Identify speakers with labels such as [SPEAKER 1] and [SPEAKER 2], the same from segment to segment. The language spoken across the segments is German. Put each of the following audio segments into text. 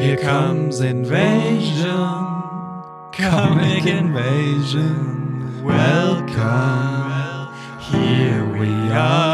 [SPEAKER 1] Here comes invasion, comic invasion. Welcome, here we are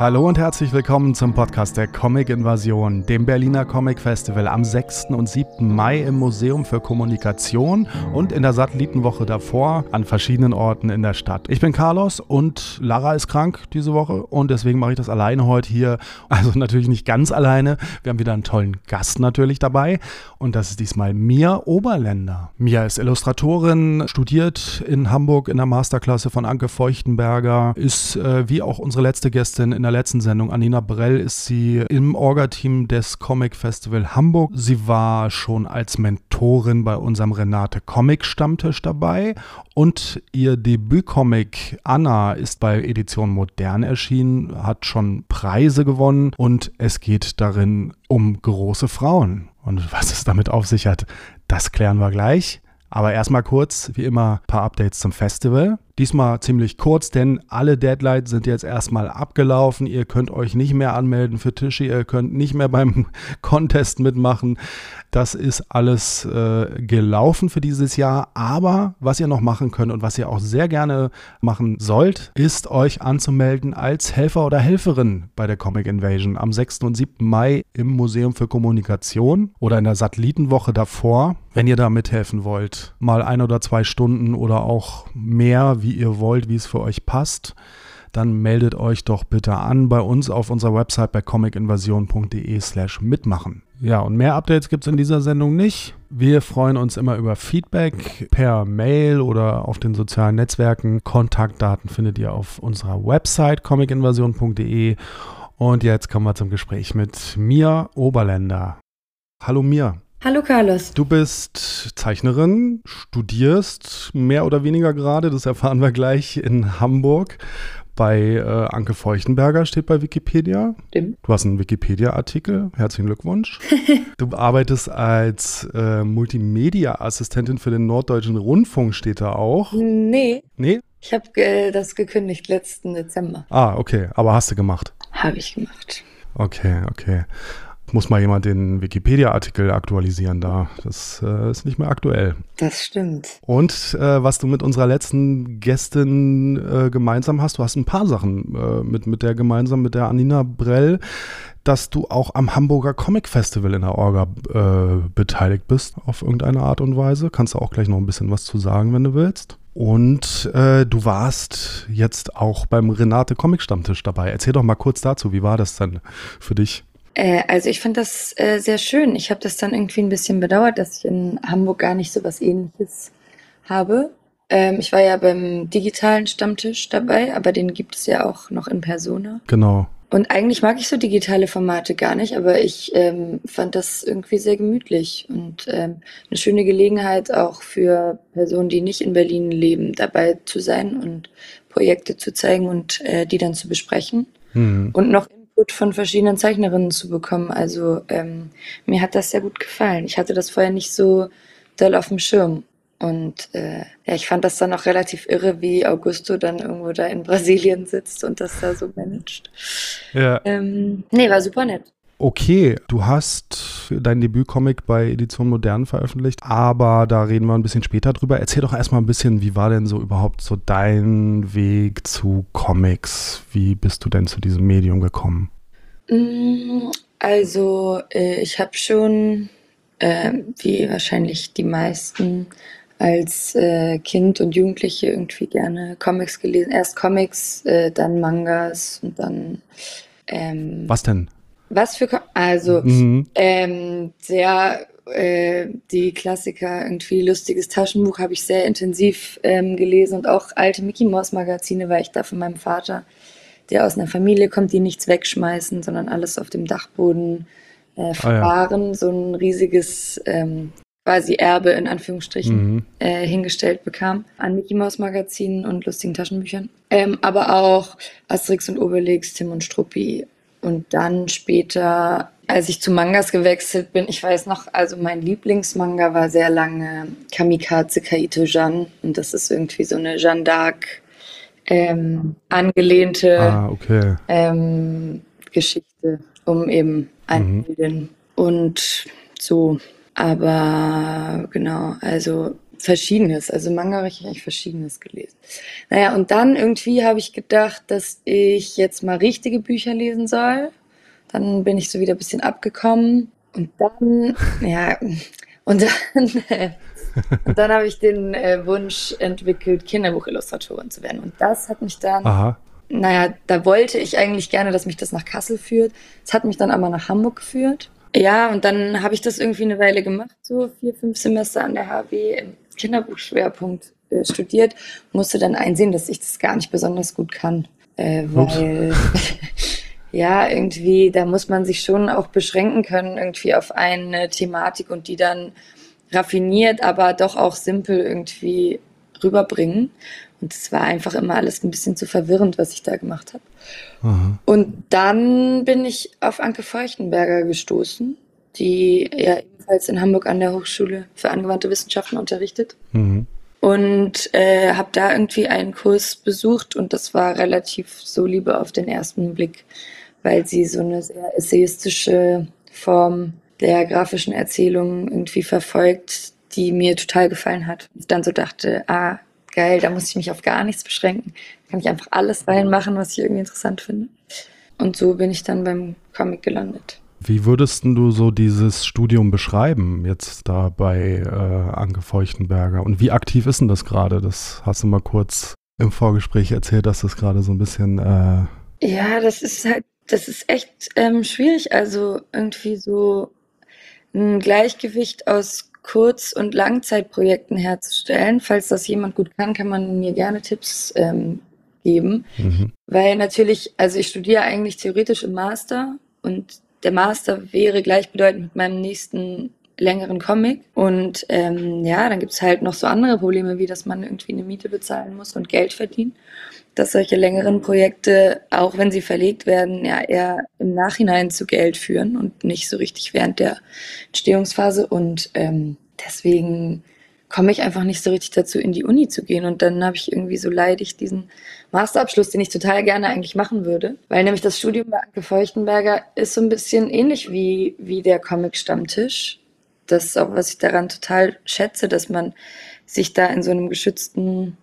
[SPEAKER 2] Hallo und herzlich willkommen zum Podcast der Comic Invasion, dem Berliner Comic Festival am 6. und 7. Mai im Museum für Kommunikation und in der Satellitenwoche davor an verschiedenen Orten in der Stadt. Ich bin Carlos und Lara ist krank diese Woche und deswegen mache ich das alleine heute hier. Also natürlich nicht ganz alleine. Wir haben wieder einen tollen Gast natürlich dabei und das ist diesmal Mia Oberländer. Mia ist Illustratorin, studiert in Hamburg in der Masterklasse von Anke Feuchtenberger, ist äh, wie auch unsere letzte Gästin in der letzten Sendung, Anina Brell, ist sie im Orga-Team des Comic Festival Hamburg. Sie war schon als Mentorin bei unserem Renate Comic Stammtisch dabei und ihr Debütcomic Anna ist bei Edition Modern erschienen, hat schon Preise gewonnen und es geht darin um große Frauen. Und was es damit auf sich hat, das klären wir gleich. Aber erstmal kurz, wie immer, ein paar Updates zum Festival. Diesmal ziemlich kurz, denn alle Deadlines sind jetzt erstmal abgelaufen. Ihr könnt euch nicht mehr anmelden für Tische, ihr könnt nicht mehr beim Contest mitmachen. Das ist alles äh, gelaufen für dieses Jahr. Aber was ihr noch machen könnt und was ihr auch sehr gerne machen sollt, ist euch anzumelden als Helfer oder Helferin bei der Comic Invasion am 6. und 7. Mai im Museum für Kommunikation oder in der Satellitenwoche davor. Wenn ihr da mithelfen wollt, mal ein oder zwei Stunden oder auch mehr, wie ihr wollt, wie es für euch passt, dann meldet euch doch bitte an bei uns auf unserer Website bei comicinvasion.de slash mitmachen. Ja, und mehr Updates gibt es in dieser Sendung nicht. Wir freuen uns immer über Feedback per Mail oder auf den sozialen Netzwerken. Kontaktdaten findet ihr auf unserer Website comicinvasion.de. Und jetzt kommen wir zum Gespräch mit Mia Oberländer. Hallo Mia.
[SPEAKER 3] Hallo Carlos.
[SPEAKER 2] Du bist Zeichnerin, studierst mehr oder weniger gerade, das erfahren wir gleich in Hamburg. Bei äh, Anke Feuchtenberger steht bei Wikipedia.
[SPEAKER 3] Stimmt.
[SPEAKER 2] Du hast einen Wikipedia-Artikel. Herzlichen Glückwunsch. du arbeitest als äh, Multimedia-Assistentin für den Norddeutschen Rundfunk, steht da auch.
[SPEAKER 3] Nee.
[SPEAKER 2] Nee?
[SPEAKER 3] Ich habe äh, das gekündigt letzten Dezember.
[SPEAKER 2] Ah, okay. Aber hast du gemacht?
[SPEAKER 3] Habe ich gemacht.
[SPEAKER 2] Okay, okay muss mal jemand den Wikipedia-Artikel aktualisieren da. Das äh, ist nicht mehr aktuell.
[SPEAKER 3] Das stimmt.
[SPEAKER 2] Und äh, was du mit unserer letzten Gästin äh, gemeinsam hast, du hast ein paar Sachen äh, mit, mit der gemeinsam, mit der Anina Brell, dass du auch am Hamburger Comic Festival in der Orga äh, beteiligt bist, auf irgendeine Art und Weise. Kannst du auch gleich noch ein bisschen was zu sagen, wenn du willst. Und äh, du warst jetzt auch beim Renate Comic Stammtisch dabei. Erzähl doch mal kurz dazu, wie war das denn für dich?
[SPEAKER 3] Äh, also ich fand das äh, sehr schön. Ich habe das dann irgendwie ein bisschen bedauert, dass ich in Hamburg gar nicht so was ähnliches habe. Ähm, ich war ja beim digitalen Stammtisch dabei, aber den gibt es ja auch noch in Persona.
[SPEAKER 2] Genau.
[SPEAKER 3] Und eigentlich mag ich so digitale Formate gar nicht, aber ich ähm, fand das irgendwie sehr gemütlich und ähm, eine schöne Gelegenheit auch für Personen, die nicht in Berlin leben, dabei zu sein und Projekte zu zeigen und äh, die dann zu besprechen. Mhm. Und noch Input von verschiedenen Zeichnerinnen zu bekommen. Also ähm, mir hat das sehr gut gefallen. Ich hatte das vorher nicht so doll auf dem Schirm. Und äh, ja, ich fand das dann auch relativ irre, wie Augusto dann irgendwo da in Brasilien sitzt und das da so managt. Ja. Ähm, nee, war super nett.
[SPEAKER 2] Okay, du hast dein Debütcomic bei Edition Modern veröffentlicht, aber da reden wir ein bisschen später drüber. Erzähl doch erstmal ein bisschen, wie war denn so überhaupt so dein Weg zu Comics? Wie bist du denn zu diesem Medium gekommen?
[SPEAKER 3] Mm, also, äh, ich habe schon, äh, wie wahrscheinlich die meisten, als äh, Kind und Jugendliche irgendwie gerne Comics gelesen. Erst Comics, äh, dann Mangas und dann. Ähm,
[SPEAKER 2] Was denn?
[SPEAKER 3] Was für, also, mhm. ähm, sehr, äh, die Klassiker, irgendwie lustiges Taschenbuch habe ich sehr intensiv ähm, gelesen und auch alte Mickey Mouse Magazine, weil ich da von meinem Vater, der aus einer Familie kommt, die nichts wegschmeißen, sondern alles auf dem Dachboden äh, verwahren, ah, ja. so ein riesiges ähm, quasi Erbe in Anführungsstrichen mhm. äh, hingestellt bekam an Mickey Mouse Magazinen und lustigen Taschenbüchern. Ähm, aber auch Asterix und Obelix, Tim und Struppi und dann später, als ich zu Mangas gewechselt bin, ich weiß noch, also mein Lieblingsmanga war sehr lange Kamikaze Kaito Jan. Und das ist irgendwie so eine Jeanne d'Arc ähm, angelehnte
[SPEAKER 2] ah, okay.
[SPEAKER 3] ähm, Geschichte, um eben einzubilden. Mhm. Und so, aber genau, also Verschiedenes. Also Manga habe ich eigentlich Verschiedenes gelesen. Naja, und dann irgendwie habe ich gedacht, dass ich jetzt mal richtige Bücher lesen soll. Dann bin ich so wieder ein bisschen abgekommen. Und dann, ja, und dann, äh, und dann habe ich den äh, Wunsch entwickelt, Kinderbuchillustratorin zu werden. Und das hat mich dann,
[SPEAKER 2] Aha.
[SPEAKER 3] naja, da wollte ich eigentlich gerne, dass mich das nach Kassel führt. Es hat mich dann aber nach Hamburg geführt. Ja, und dann habe ich das irgendwie eine Weile gemacht, so vier, fünf Semester an der HW im Kinderbuchschwerpunkt äh, studiert, musste dann einsehen, dass ich das gar nicht besonders gut kann. Äh, weil, ja, irgendwie, da muss man sich schon auch beschränken können, irgendwie auf eine Thematik und die dann raffiniert, aber doch auch simpel irgendwie rüberbringen. Und es war einfach immer alles ein bisschen zu verwirrend, was ich da gemacht habe. Und dann bin ich auf Anke Feuchtenberger gestoßen, die ja ebenfalls in Hamburg an der Hochschule für angewandte Wissenschaften unterrichtet. Mhm. Und äh, habe da irgendwie einen Kurs besucht und das war relativ so Liebe auf den ersten Blick, weil sie so eine sehr essayistische Form der grafischen Erzählung irgendwie verfolgt, die mir total gefallen hat. Und dann so dachte, ah, geil, da muss ich mich auf gar nichts beschränken. Da kann ich einfach alles reinmachen, was ich irgendwie interessant finde. Und so bin ich dann beim Comic gelandet.
[SPEAKER 2] Wie würdest du so dieses Studium beschreiben, jetzt da bei äh, Anke Feuchtenberger? Und wie aktiv ist denn das gerade? Das hast du mal kurz im Vorgespräch erzählt, dass das gerade so ein bisschen. Äh
[SPEAKER 3] ja, das ist halt, das ist echt ähm, schwierig. Also irgendwie so ein Gleichgewicht aus Kurz- und Langzeitprojekten herzustellen. Falls das jemand gut kann, kann man mir gerne Tipps ähm, geben. Mhm. Weil natürlich, also ich studiere eigentlich theoretisch im Master und der Master wäre gleichbedeutend mit meinem nächsten längeren Comic. Und ähm, ja, dann gibt's halt noch so andere Probleme, wie dass man irgendwie eine Miete bezahlen muss und Geld verdienen. Dass solche längeren Projekte, auch wenn sie verlegt werden, ja eher im Nachhinein zu Geld führen und nicht so richtig während der Entstehungsphase. Und ähm, deswegen komme ich einfach nicht so richtig dazu, in die Uni zu gehen. Und dann habe ich irgendwie so leidig diesen Masterabschluss, den ich total gerne eigentlich machen würde. Weil nämlich das Studium bei Anke Feuchtenberger ist so ein bisschen ähnlich wie, wie der Comic-Stammtisch. Das ist auch, was ich daran total schätze, dass man sich da in so einem geschützten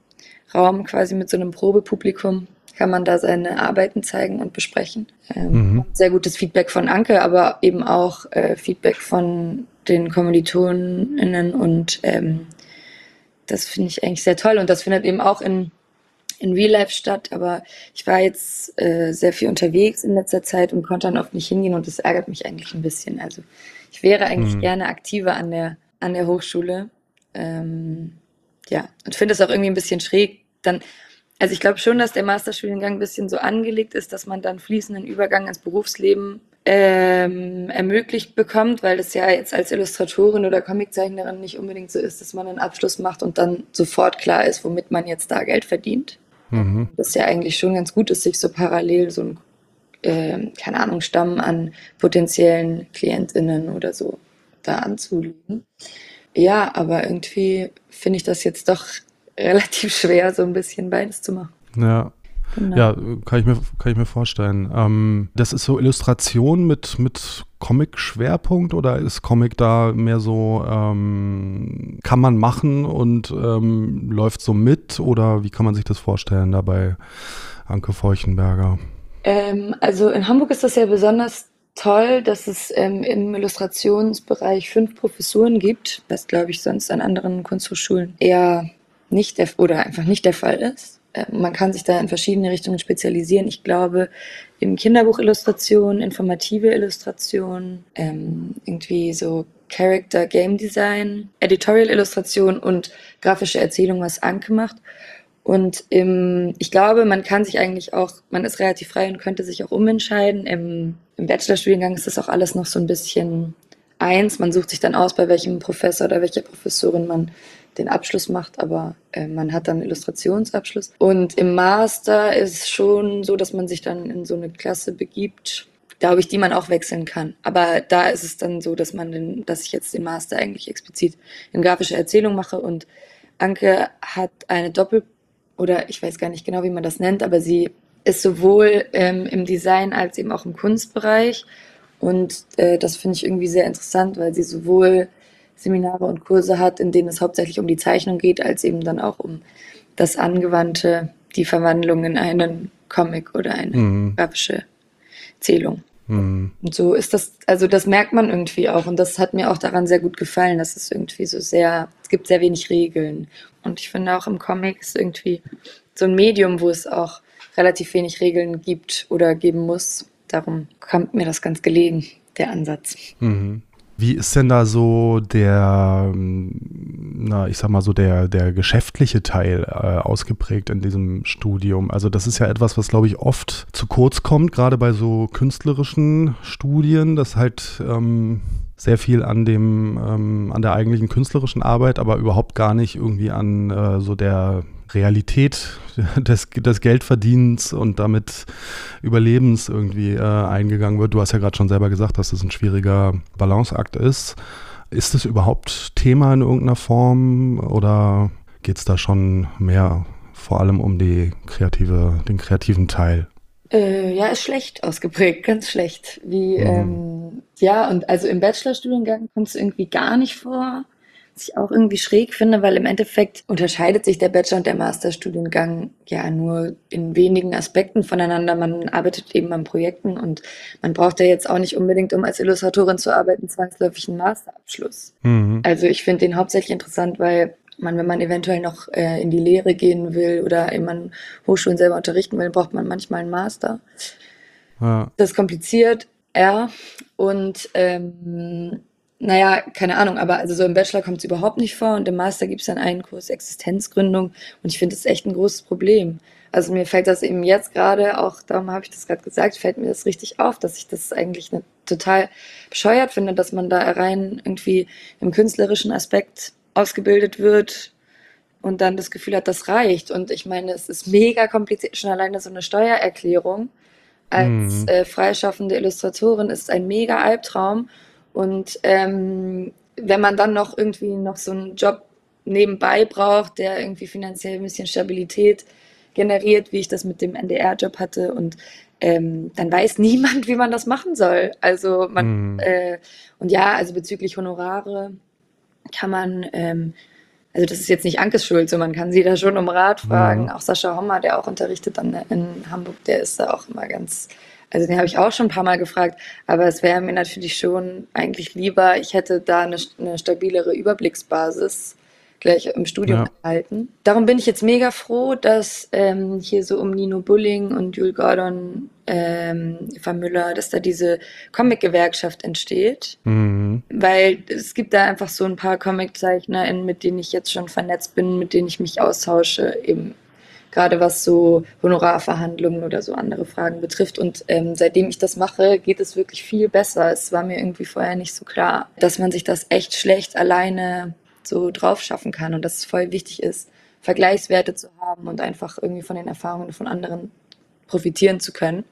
[SPEAKER 3] Raum quasi mit so einem Probepublikum kann man da seine Arbeiten zeigen und besprechen. Ähm, mhm. Sehr gutes Feedback von Anke, aber eben auch äh, Feedback von den KommilitonInnen und ähm, das finde ich eigentlich sehr toll und das findet eben auch in, in Real Life statt, aber ich war jetzt äh, sehr viel unterwegs in letzter Zeit und konnte dann oft nicht hingehen und das ärgert mich eigentlich ein bisschen. Also ich wäre eigentlich mhm. gerne aktiver an der, an der Hochschule. Ähm, ja, und finde es auch irgendwie ein bisschen schräg. Dann, also ich glaube schon, dass der Masterstudiengang ein bisschen so angelegt ist, dass man dann fließenden Übergang ins Berufsleben ähm, ermöglicht bekommt, weil das ja jetzt als Illustratorin oder Comiczeichnerin nicht unbedingt so ist, dass man einen Abschluss macht und dann sofort klar ist, womit man jetzt da Geld verdient. Mhm. Das ja eigentlich schon ganz gut ist, sich so parallel so ein, äh, keine Ahnung, Stamm an potenziellen KlientInnen oder so da anzulegen. Ja, aber irgendwie finde ich das jetzt doch relativ schwer, so ein bisschen beides zu machen.
[SPEAKER 2] Ja, Genau. Ja, kann ich mir, kann ich mir vorstellen. Ähm, das ist so Illustration mit, mit Comic-Schwerpunkt oder ist Comic da mehr so, ähm, kann man machen und ähm, läuft so mit oder wie kann man sich das vorstellen dabei, Anke Feuchenberger?
[SPEAKER 3] Ähm, also in Hamburg ist das ja besonders toll, dass es ähm, im Illustrationsbereich fünf Professuren gibt, was glaube ich sonst an anderen Kunsthochschulen eher nicht der, oder einfach nicht der Fall ist. Äh, man kann sich da in verschiedene Richtungen spezialisieren. Ich glaube, in Kinderbuchillustration, informative Illustration, ähm, irgendwie so Character Game Design, Editorial Illustration und grafische Erzählung, was Anke macht. Und im, ich glaube, man kann sich eigentlich auch, man ist relativ frei und könnte sich auch umentscheiden. Im, im Bachelorstudiengang ist das auch alles noch so ein bisschen eins. Man sucht sich dann aus, bei welchem Professor oder welcher Professorin man den Abschluss macht, aber äh, man hat dann Illustrationsabschluss. Und im Master ist schon so, dass man sich dann in so eine Klasse begibt, glaube ich, die man auch wechseln kann. Aber da ist es dann so, dass man den, dass ich jetzt den Master eigentlich explizit in grafische Erzählung mache und Anke hat eine Doppel oder ich weiß gar nicht genau, wie man das nennt, aber sie ist sowohl ähm, im Design als eben auch im Kunstbereich. Und äh, das finde ich irgendwie sehr interessant, weil sie sowohl Seminare und Kurse hat, in denen es hauptsächlich um die Zeichnung geht, als eben dann auch um das Angewandte, die Verwandlung in einen Comic oder eine mhm. grafische Zählung. Mhm. Und so ist das, also das merkt man irgendwie auch. Und das hat mir auch daran sehr gut gefallen, dass es irgendwie so sehr, es gibt sehr wenig Regeln. Und ich finde auch im Comic ist irgendwie so ein Medium, wo es auch relativ wenig Regeln gibt oder geben muss. Darum kommt mir das ganz gelegen, der Ansatz.
[SPEAKER 2] Mhm. Wie ist denn da so der, na, ich sag mal so der, der geschäftliche Teil äh, ausgeprägt in diesem Studium? Also das ist ja etwas, was glaube ich oft zu kurz kommt, gerade bei so künstlerischen Studien, dass halt ähm, sehr viel an dem, ähm, an der eigentlichen künstlerischen Arbeit, aber überhaupt gar nicht irgendwie an äh, so der Realität des, des Geldverdienens und damit Überlebens irgendwie äh, eingegangen wird. Du hast ja gerade schon selber gesagt, dass das ein schwieriger Balanceakt ist. Ist es überhaupt Thema in irgendeiner Form oder geht es da schon mehr vor allem um die kreative, den kreativen Teil?
[SPEAKER 3] Äh, ja, ist schlecht ausgeprägt, ganz schlecht. Wie, mhm. ähm, ja, und also im Bachelorstudiengang kommt es irgendwie gar nicht vor was ich auch irgendwie schräg finde, weil im Endeffekt unterscheidet sich der Bachelor- und der Masterstudiengang ja nur in wenigen Aspekten voneinander. Man arbeitet eben an Projekten und man braucht ja jetzt auch nicht unbedingt, um als Illustratorin zu arbeiten, zwangsläufig einen Masterabschluss. Mhm. Also ich finde den hauptsächlich interessant, weil man, wenn man eventuell noch äh, in die Lehre gehen will oder eben an Hochschulen selber unterrichten will, braucht man manchmal einen Master. Ja. Das ist kompliziert, ja. Und ähm, naja, keine Ahnung, aber also so im Bachelor kommt es überhaupt nicht vor und im Master gibt es dann einen Kurs Existenzgründung und ich finde das echt ein großes Problem. Also mir fällt das eben jetzt gerade, auch darum habe ich das gerade gesagt, fällt mir das richtig auf, dass ich das eigentlich eine, total bescheuert finde, dass man da rein irgendwie im künstlerischen Aspekt ausgebildet wird und dann das Gefühl hat, das reicht. Und ich meine, es ist mega kompliziert, schon alleine so eine Steuererklärung als mhm. äh, freischaffende Illustratorin ist ein mega Albtraum. Und ähm, wenn man dann noch irgendwie noch so einen Job nebenbei braucht, der irgendwie finanziell ein bisschen Stabilität generiert, wie ich das mit dem NDR-Job hatte und ähm, dann weiß niemand, wie man das machen soll. Also man mhm. äh, und ja, also bezüglich Honorare kann man, ähm, also das ist jetzt nicht Ankes Schuld, so man kann sie da schon um Rat fragen. Mhm. Auch Sascha Hommer, der auch unterrichtet dann in Hamburg, der ist da auch immer ganz also den habe ich auch schon ein paar Mal gefragt, aber es wäre mir natürlich schon eigentlich lieber, ich hätte da eine, eine stabilere Überblicksbasis gleich im Studium ja. erhalten. Darum bin ich jetzt mega froh, dass ähm, hier so um Nino Bulling und Jules Gordon, ähm, Eva Müller, dass da diese Comic-Gewerkschaft entsteht. Mhm. Weil es gibt da einfach so ein paar Comiczeichner, mit denen ich jetzt schon vernetzt bin, mit denen ich mich austausche, eben gerade was so Honorarverhandlungen oder so andere Fragen betrifft. Und ähm, seitdem ich das mache, geht es wirklich viel besser. Es war mir irgendwie vorher nicht so klar, dass man sich das echt schlecht alleine so drauf schaffen kann und dass es voll wichtig ist, Vergleichswerte zu haben und einfach irgendwie von den Erfahrungen von anderen profitieren zu können.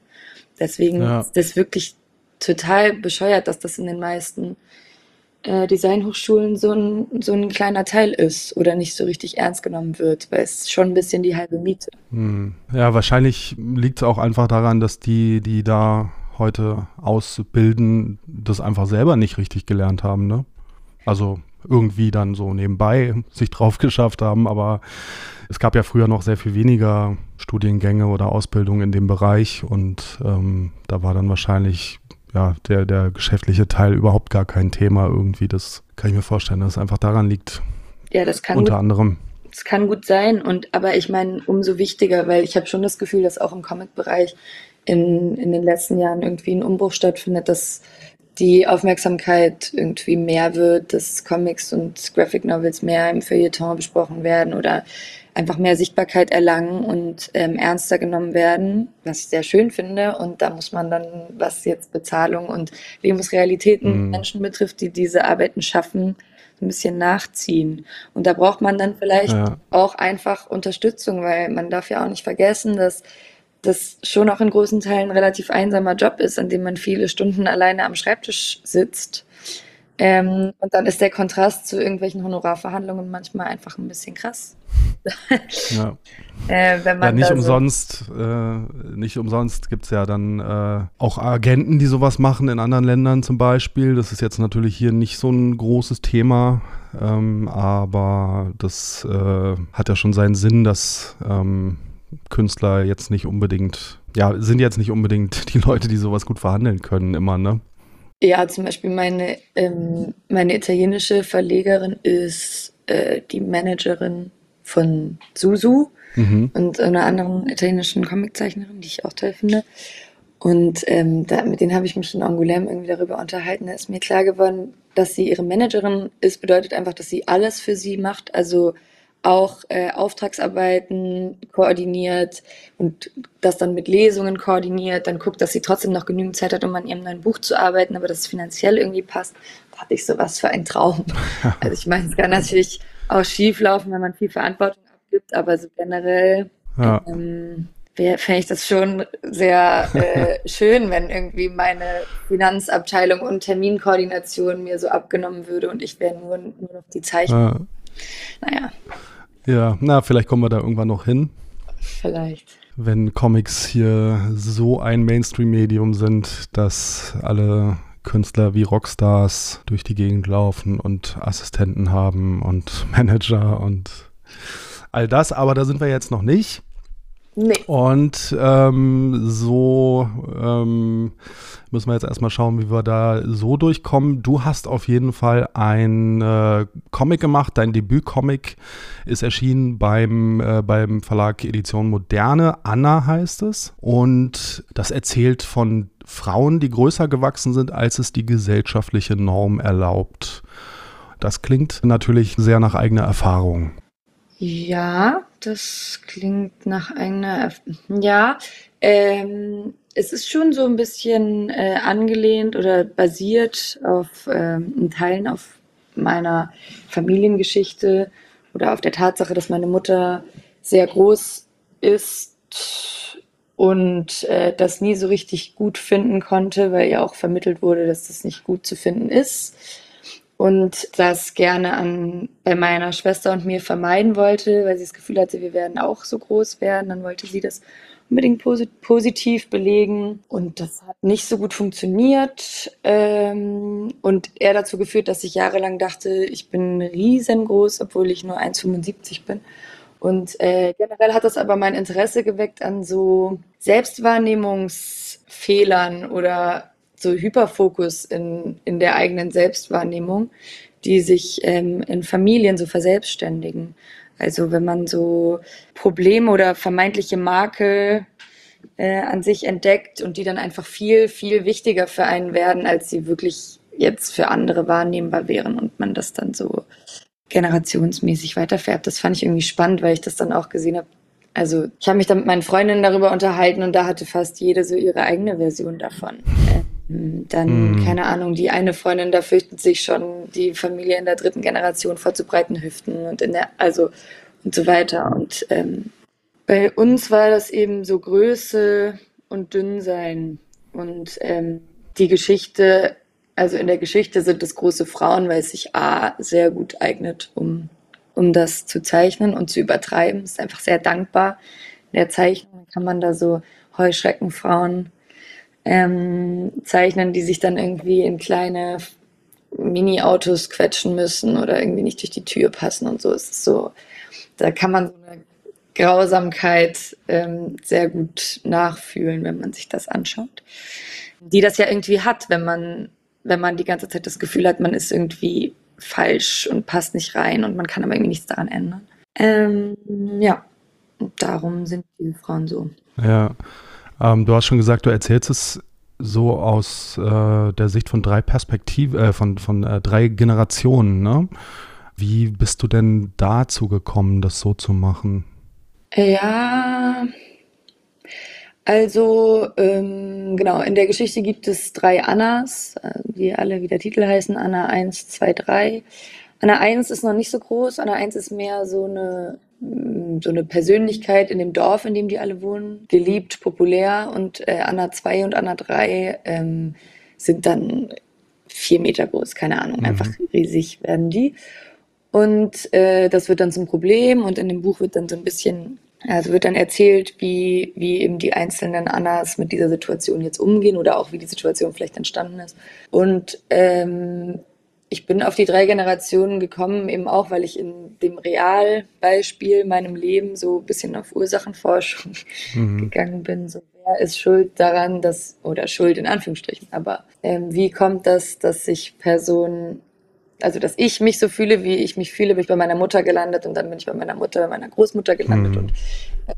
[SPEAKER 3] Deswegen ja. ist das wirklich total bescheuert, dass das in den meisten äh, Designhochschulen so ein, so ein kleiner Teil ist oder nicht so richtig ernst genommen wird, weil es schon ein bisschen die halbe Miete.
[SPEAKER 2] Hm. Ja, wahrscheinlich liegt es auch einfach daran, dass die, die da heute ausbilden, das einfach selber nicht richtig gelernt haben, ne? Also irgendwie dann so nebenbei sich drauf geschafft haben, aber es gab ja früher noch sehr viel weniger Studiengänge oder Ausbildung in dem Bereich und ähm, da war dann wahrscheinlich ja, der, der geschäftliche Teil überhaupt gar kein Thema irgendwie. Das kann ich mir vorstellen, dass es einfach daran liegt.
[SPEAKER 3] Ja, das kann
[SPEAKER 2] unter
[SPEAKER 3] gut,
[SPEAKER 2] anderem.
[SPEAKER 3] Das kann gut sein. Und aber ich meine, umso wichtiger, weil ich habe schon das Gefühl, dass auch im Comic-Bereich in, in den letzten Jahren irgendwie ein Umbruch stattfindet, dass die Aufmerksamkeit irgendwie mehr wird, dass Comics und Graphic Novels mehr im Feuilleton besprochen werden oder einfach mehr Sichtbarkeit erlangen und ähm, ernster genommen werden, was ich sehr schön finde. Und da muss man dann, was jetzt Bezahlung und Lebensrealitäten mhm. Menschen betrifft, die diese Arbeiten schaffen, ein bisschen nachziehen. Und da braucht man dann vielleicht ja. auch einfach Unterstützung, weil man darf ja auch nicht vergessen, dass das schon auch in großen Teilen ein relativ einsamer Job ist, an dem man viele Stunden alleine am Schreibtisch sitzt Ähm, und dann ist der Kontrast zu irgendwelchen Honorarverhandlungen manchmal einfach ein bisschen krass.
[SPEAKER 2] ja. äh, wenn man ja, nicht umsonst, so äh, nicht umsonst gibt es ja dann äh, auch Agenten, die sowas machen in anderen Ländern zum Beispiel. Das ist jetzt natürlich hier nicht so ein großes Thema, ähm, aber das äh, hat ja schon seinen Sinn, dass ähm, Künstler jetzt nicht unbedingt, ja, sind jetzt nicht unbedingt die Leute, die sowas gut verhandeln können, immer, ne?
[SPEAKER 3] Ja, zum Beispiel meine, ähm, meine italienische Verlegerin ist äh, die Managerin von Susu mhm. und einer anderen italienischen Comiczeichnerin, die ich auch toll finde. Und ähm, da, mit denen habe ich mich in Angoulême irgendwie darüber unterhalten. Da ist mir klar geworden, dass sie ihre Managerin ist, bedeutet einfach, dass sie alles für sie macht. Also auch äh, Auftragsarbeiten koordiniert und das dann mit Lesungen koordiniert, dann guckt, dass sie trotzdem noch genügend Zeit hat, um an ihrem neuen Buch zu arbeiten, aber dass es finanziell irgendwie passt. Da hatte ich sowas für einen Traum. Also ich meine, es kann natürlich auch schief laufen, wenn man viel Verantwortung abgibt, aber so generell ja. ähm, fände ich das schon sehr äh, schön, wenn irgendwie meine Finanzabteilung und Terminkoordination mir so abgenommen würde und ich wäre nur, nur noch die Zeichnung. Ja. Naja.
[SPEAKER 2] Ja, na, vielleicht kommen wir da irgendwann noch hin.
[SPEAKER 3] Vielleicht.
[SPEAKER 2] Wenn Comics hier so ein Mainstream-Medium sind, dass alle Künstler wie Rockstars durch die Gegend laufen und Assistenten haben und Manager und all das, aber da sind wir jetzt noch nicht. Nee. Und ähm, so ähm, müssen wir jetzt erstmal schauen, wie wir da so durchkommen. Du hast auf jeden Fall ein äh, Comic gemacht. Dein Debütcomic ist erschienen beim, äh, beim Verlag Edition Moderne. Anna heißt es. Und das erzählt von Frauen, die größer gewachsen sind, als es die gesellschaftliche Norm erlaubt. Das klingt natürlich sehr nach eigener Erfahrung.
[SPEAKER 3] Ja, das klingt nach einer. Ja, ähm, es ist schon so ein bisschen äh, angelehnt oder basiert auf ähm, in Teilen auf meiner Familiengeschichte oder auf der Tatsache, dass meine Mutter sehr groß ist und äh, das nie so richtig gut finden konnte, weil ihr auch vermittelt wurde, dass das nicht gut zu finden ist und das gerne an, bei meiner Schwester und mir vermeiden wollte, weil sie das Gefühl hatte, wir werden auch so groß werden. Dann wollte sie das unbedingt posit positiv belegen und das hat nicht so gut funktioniert ähm, und eher dazu geführt, dass ich jahrelang dachte, ich bin riesengroß, obwohl ich nur 1,75 bin. Und äh, generell hat das aber mein Interesse geweckt an so Selbstwahrnehmungsfehlern oder so Hyperfokus in, in der eigenen Selbstwahrnehmung, die sich ähm, in Familien so verselbstständigen. Also wenn man so Probleme oder vermeintliche Makel äh, an sich entdeckt und die dann einfach viel, viel wichtiger für einen werden, als sie wirklich jetzt für andere wahrnehmbar wären und man das dann so generationsmäßig weiterfärbt. Das fand ich irgendwie spannend, weil ich das dann auch gesehen habe. Also ich habe mich dann mit meinen Freundinnen darüber unterhalten und da hatte fast jede so ihre eigene Version davon. Äh, dann, mhm. keine Ahnung, die eine Freundin, da fürchtet sich schon die Familie in der dritten Generation vor zu breiten Hüften und in der, also und so weiter. Und ähm, bei uns war das eben so Größe und Dünnsein. Und ähm, die Geschichte, also in der Geschichte sind es große Frauen, weil es sich A sehr gut eignet, um, um das zu zeichnen und zu übertreiben. Es ist einfach sehr dankbar. In der Zeichnung kann man da so Heuschreckenfrauen ähm, zeichnen, die sich dann irgendwie in kleine Mini-Autos quetschen müssen oder irgendwie nicht durch die Tür passen und so. Es ist so, da kann man so eine Grausamkeit ähm, sehr gut nachfühlen, wenn man sich das anschaut. Die das ja irgendwie hat, wenn man, wenn man die ganze Zeit das Gefühl hat, man ist irgendwie falsch und passt nicht rein und man kann aber irgendwie nichts daran ändern. Ähm, ja, darum sind diese Frauen so.
[SPEAKER 2] Ja, ähm, du hast schon gesagt, du erzählst es so aus äh, der Sicht von drei Perspektiven, äh, von, von äh, drei Generationen. Ne? Wie bist du denn dazu gekommen, das so zu machen?
[SPEAKER 3] Ja, also ähm, genau, in der Geschichte gibt es drei Annas, äh, die alle wie der Titel heißen, Anna 1, 2, 3. Anna 1 ist noch nicht so groß, Anna 1 ist mehr so eine so eine Persönlichkeit in dem Dorf, in dem die alle wohnen, geliebt, populär und äh, Anna 2 und Anna 3 ähm, sind dann vier Meter groß, keine Ahnung, mhm. einfach riesig werden die. Und äh, das wird dann zum Problem und in dem Buch wird dann so ein bisschen, also wird dann erzählt, wie, wie eben die einzelnen Annas mit dieser Situation jetzt umgehen oder auch wie die Situation vielleicht entstanden ist. Und ähm, ich bin auf die drei Generationen gekommen, eben auch, weil ich in dem Realbeispiel meinem Leben so ein bisschen auf Ursachenforschung mhm. gegangen bin. So, wer ist schuld daran, dass, oder schuld in Anführungsstrichen, aber ähm, wie kommt das, dass sich Personen, also dass ich mich so fühle, wie ich mich fühle, bin ich bei meiner Mutter gelandet und dann bin ich bei meiner Mutter, bei meiner Großmutter gelandet mhm. und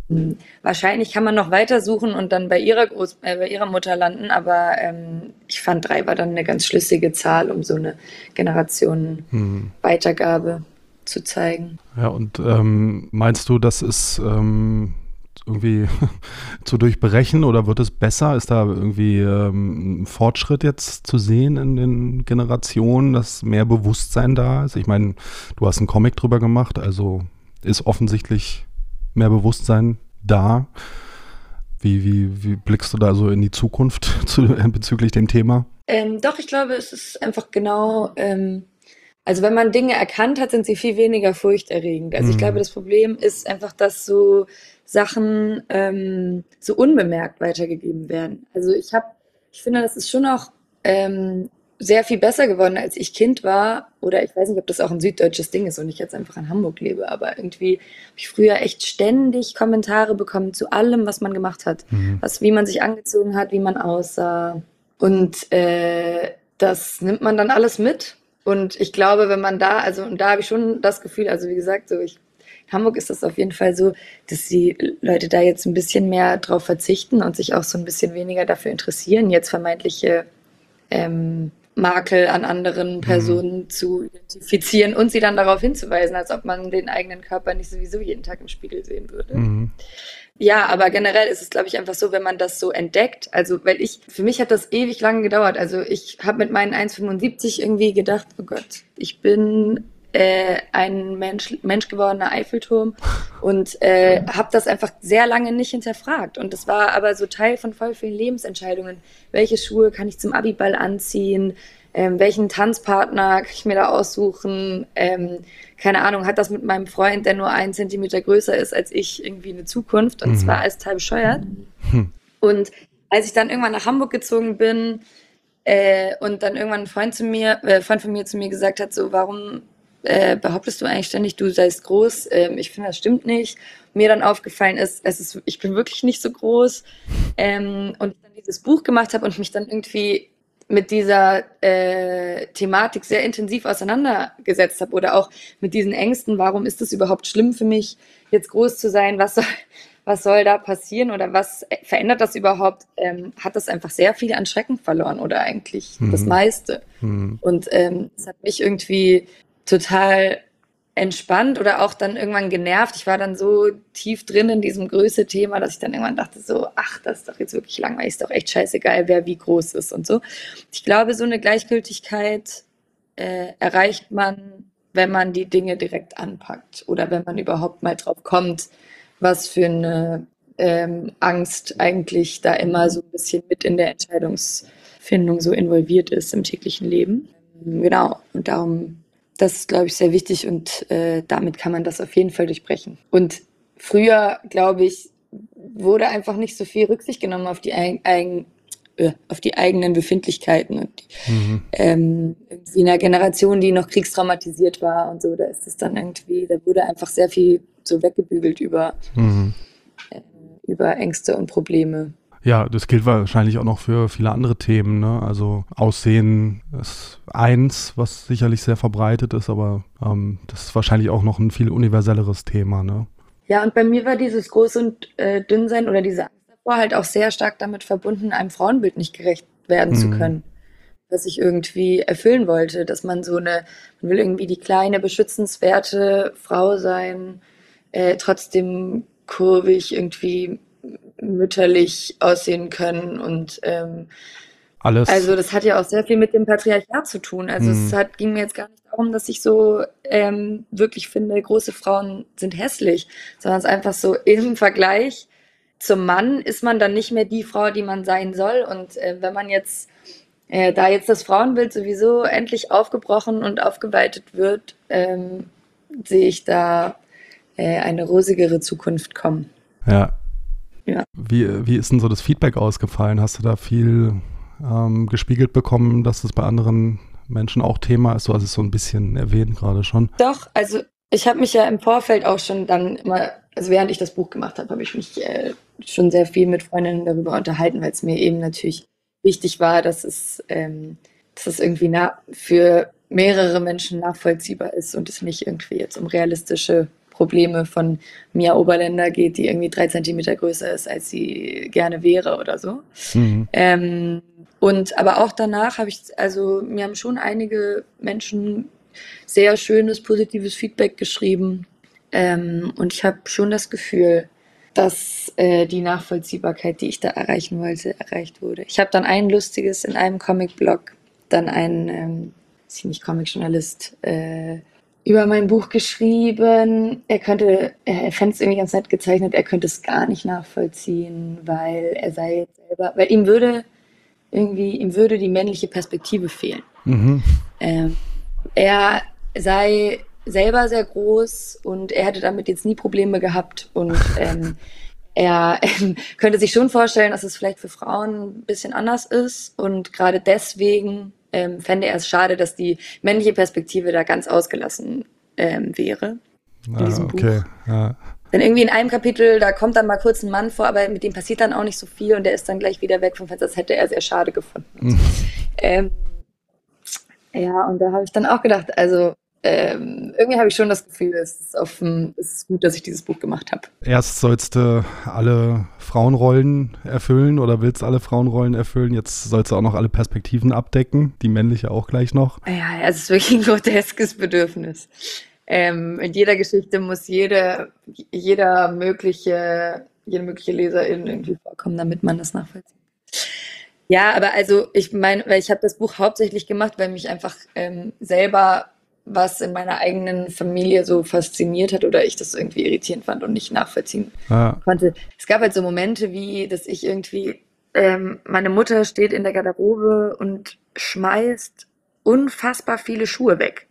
[SPEAKER 3] ähm, wahrscheinlich kann man noch weiter suchen und dann bei ihrer Groß äh, bei ihrer Mutter landen, aber ähm, ich fand drei war dann eine ganz schlüssige Zahl, um so eine Generationenweitergabe mhm. zu zeigen.
[SPEAKER 2] Ja, und ähm, meinst du, das ist ähm, irgendwie zu durchbrechen oder wird es besser? Ist da irgendwie ähm, ein Fortschritt jetzt zu sehen in den Generationen, dass mehr Bewusstsein da ist? Ich meine, du hast einen Comic drüber gemacht, also ist offensichtlich mehr Bewusstsein da. Wie, wie, wie blickst du da so in die Zukunft zu, bezüglich dem Thema?
[SPEAKER 3] Ähm, doch, ich glaube, es ist einfach genau, ähm, also wenn man Dinge erkannt hat, sind sie viel weniger furchterregend. Also mhm. ich glaube, das Problem ist einfach, dass so Sachen ähm, so unbemerkt weitergegeben werden. Also ich habe, ich finde, das ist schon auch ähm, sehr viel besser geworden, als ich Kind war. Oder ich weiß nicht, ob das auch ein süddeutsches Ding ist und ich jetzt einfach in Hamburg lebe. Aber irgendwie habe ich früher echt ständig Kommentare bekommen zu allem, was man gemacht hat. Mhm. Was, wie man sich angezogen hat, wie man aussah. Und äh, das nimmt man dann alles mit. Und ich glaube, wenn man da, also und da habe ich schon das Gefühl, also wie gesagt, so ich in Hamburg ist das auf jeden Fall so, dass die Leute da jetzt ein bisschen mehr drauf verzichten und sich auch so ein bisschen weniger dafür interessieren, jetzt vermeintliche ähm, Makel an anderen mhm. Personen mhm. zu identifizieren und sie dann darauf hinzuweisen, als ob man den eigenen Körper nicht sowieso jeden Tag im Spiegel sehen würde. Mhm. Ja, aber generell ist es, glaube ich, einfach so, wenn man das so entdeckt. Also, weil ich, für mich hat das ewig lange gedauert. Also, ich habe mit meinen 1,75 irgendwie gedacht, oh Gott, ich bin äh, ein Mensch, Mensch gewordener Eiffelturm und äh, habe das einfach sehr lange nicht hinterfragt. Und das war aber so Teil von voll vielen Lebensentscheidungen. Welche Schuhe kann ich zum Abiball anziehen? Ähm, welchen Tanzpartner kann ich mir da aussuchen? Ähm, keine Ahnung, hat das mit meinem Freund, der nur einen Zentimeter größer ist als ich, irgendwie eine Zukunft? Und mhm. zwar als Teil bescheuert. Mhm. Und als ich dann irgendwann nach Hamburg gezogen bin, äh, und dann irgendwann ein Freund zu mir, äh, Freund von mir zu mir gesagt hat, so, warum äh, behauptest du eigentlich ständig, du seist groß. Ähm, ich finde, das stimmt nicht. Mir dann aufgefallen ist, es ist, ich bin wirklich nicht so groß. Ähm, und ich dann dieses Buch gemacht habe und mich dann irgendwie mit dieser äh, Thematik sehr intensiv auseinandergesetzt habe oder auch mit diesen Ängsten, warum ist es überhaupt schlimm für mich, jetzt groß zu sein, was soll, was soll da passieren oder was verändert das überhaupt, ähm, hat das einfach sehr viel an Schrecken verloren oder eigentlich mhm. das meiste. Mhm. Und ähm, es hat mich irgendwie total entspannt oder auch dann irgendwann genervt. Ich war dann so tief drin in diesem Größe-Thema, dass ich dann irgendwann dachte so, ach, das ist doch jetzt wirklich langweilig, ist doch echt scheißegal, wer wie groß ist und so. Ich glaube, so eine Gleichgültigkeit äh, erreicht man, wenn man die Dinge direkt anpackt oder wenn man überhaupt mal drauf kommt, was für eine ähm, Angst eigentlich da immer so ein bisschen mit in der Entscheidungsfindung so involviert ist im täglichen Leben. Genau, und darum das ist, glaube ich, sehr wichtig und äh, damit kann man das auf jeden Fall durchbrechen. Und früher, glaube ich, wurde einfach nicht so viel Rücksicht genommen auf die, eigen, äh, auf die eigenen Befindlichkeiten und mhm. ähm, in einer Generation, die noch kriegstraumatisiert war und so, da ist es dann irgendwie, da wurde einfach sehr viel so weggebügelt über, mhm. äh, über Ängste und Probleme.
[SPEAKER 2] Ja, das gilt wahrscheinlich auch noch für viele andere Themen. Ne? Also Aussehen ist eins, was sicherlich sehr verbreitet ist, aber ähm, das ist wahrscheinlich auch noch ein viel universelleres Thema. Ne?
[SPEAKER 3] Ja, und bei mir war dieses Groß- und äh, Dünnsein oder diese Angst davor halt auch sehr stark damit verbunden, einem Frauenbild nicht gerecht werden mhm. zu können. Was ich irgendwie erfüllen wollte, dass man so eine, man will irgendwie die kleine, beschützenswerte Frau sein, äh, trotzdem kurvig irgendwie mütterlich aussehen können und ähm,
[SPEAKER 2] alles.
[SPEAKER 3] Also das hat ja auch sehr viel mit dem Patriarchat zu tun. Also hm. es hat, ging mir jetzt gar nicht darum, dass ich so ähm, wirklich finde, große Frauen sind hässlich, sondern es ist einfach so im Vergleich zum Mann ist man dann nicht mehr die Frau, die man sein soll. Und äh, wenn man jetzt äh, da jetzt das Frauenbild sowieso endlich aufgebrochen und aufgeweitet wird, ähm, sehe ich da äh, eine rosigere Zukunft kommen.
[SPEAKER 2] Ja. Ja. Wie, wie ist denn so das Feedback ausgefallen? Hast du da viel ähm, gespiegelt bekommen, dass das bei anderen Menschen auch Thema ist? Du hast es so ein bisschen erwähnt gerade schon.
[SPEAKER 3] Doch, also ich habe mich ja im Vorfeld auch schon dann immer, also während ich das Buch gemacht habe, habe ich mich äh, schon sehr viel mit Freundinnen darüber unterhalten, weil es mir eben natürlich wichtig war, dass es, ähm, dass es irgendwie für mehrere Menschen nachvollziehbar ist und es nicht irgendwie jetzt um realistische Probleme von Mia Oberländer geht, die irgendwie drei Zentimeter größer ist, als sie gerne wäre oder so. Mhm. Ähm, und aber auch danach habe ich, also mir haben schon einige Menschen sehr schönes, positives Feedback geschrieben. Ähm, und ich habe schon das Gefühl, dass äh, die Nachvollziehbarkeit, die ich da erreichen wollte, erreicht wurde. Ich habe dann ein lustiges in einem Comic-Blog, dann ein, ähm, ist nicht Comic-Journalist, äh, über mein Buch geschrieben. Er könnte, er fände es irgendwie ganz nett gezeichnet, er könnte es gar nicht nachvollziehen, weil er sei jetzt selber, weil ihm würde irgendwie, ihm würde die männliche Perspektive fehlen. Mhm. Ähm, er sei selber sehr groß und er hätte damit jetzt nie Probleme gehabt und ähm, er ähm, könnte sich schon vorstellen, dass es vielleicht für Frauen ein bisschen anders ist und gerade deswegen ähm, fände er es schade, dass die männliche Perspektive da ganz ausgelassen ähm, wäre. In ah, diesem okay. Buch. Ja. Denn irgendwie in einem Kapitel, da kommt dann mal kurz ein Mann vor, aber mit dem passiert dann auch nicht so viel und der ist dann gleich wieder weg vom Fenster. Das hätte er sehr schade gefunden. Mhm. ähm, ja, und da habe ich dann auch gedacht, also ähm, irgendwie habe ich schon das Gefühl, es ist, auf, es ist gut, dass ich dieses Buch gemacht habe.
[SPEAKER 2] Erst sollst du alle Frauenrollen erfüllen oder willst alle Frauenrollen erfüllen. Jetzt sollst du auch noch alle Perspektiven abdecken, die männliche auch gleich noch.
[SPEAKER 3] Ja, es ist wirklich ein groteskes Bedürfnis. Ähm, in jeder Geschichte muss jede, jeder mögliche, jede mögliche Leserin irgendwie vorkommen, damit man das nachvollzieht. Ja, aber also ich meine, weil ich habe das Buch hauptsächlich gemacht, weil mich einfach ähm, selber was in meiner eigenen Familie so fasziniert hat oder ich das irgendwie irritierend fand und nicht nachvollziehen ja. konnte. Es gab halt so Momente wie, dass ich irgendwie, ähm, meine Mutter steht in der Garderobe und schmeißt unfassbar viele Schuhe weg.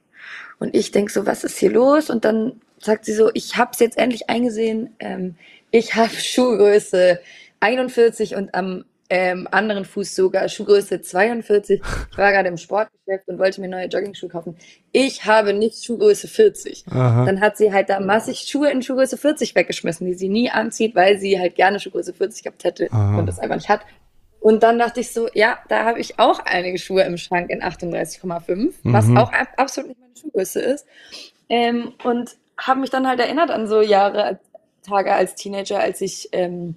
[SPEAKER 3] Und ich denke so, was ist hier los? Und dann sagt sie so, ich habe es jetzt endlich eingesehen, ähm, ich habe Schuhgröße 41 und am ähm, anderen Fuß sogar Schuhgröße 42. Ich war gerade im Sportgeschäft und wollte mir neue Joggingschuhe kaufen. Ich habe nicht Schuhgröße 40. Aha. Dann hat sie halt da massig Schuhe in Schuhgröße 40 weggeschmissen, die sie nie anzieht, weil sie halt gerne Schuhgröße 40 gehabt hätte Aha. und das einfach nicht hat. Und dann dachte ich so, ja, da habe ich auch einige Schuhe im Schrank in 38,5, mhm. was auch ab absolut nicht meine Schuhgröße ist. Ähm, und habe mich dann halt erinnert an so Jahre, Tage als Teenager, als ich ähm,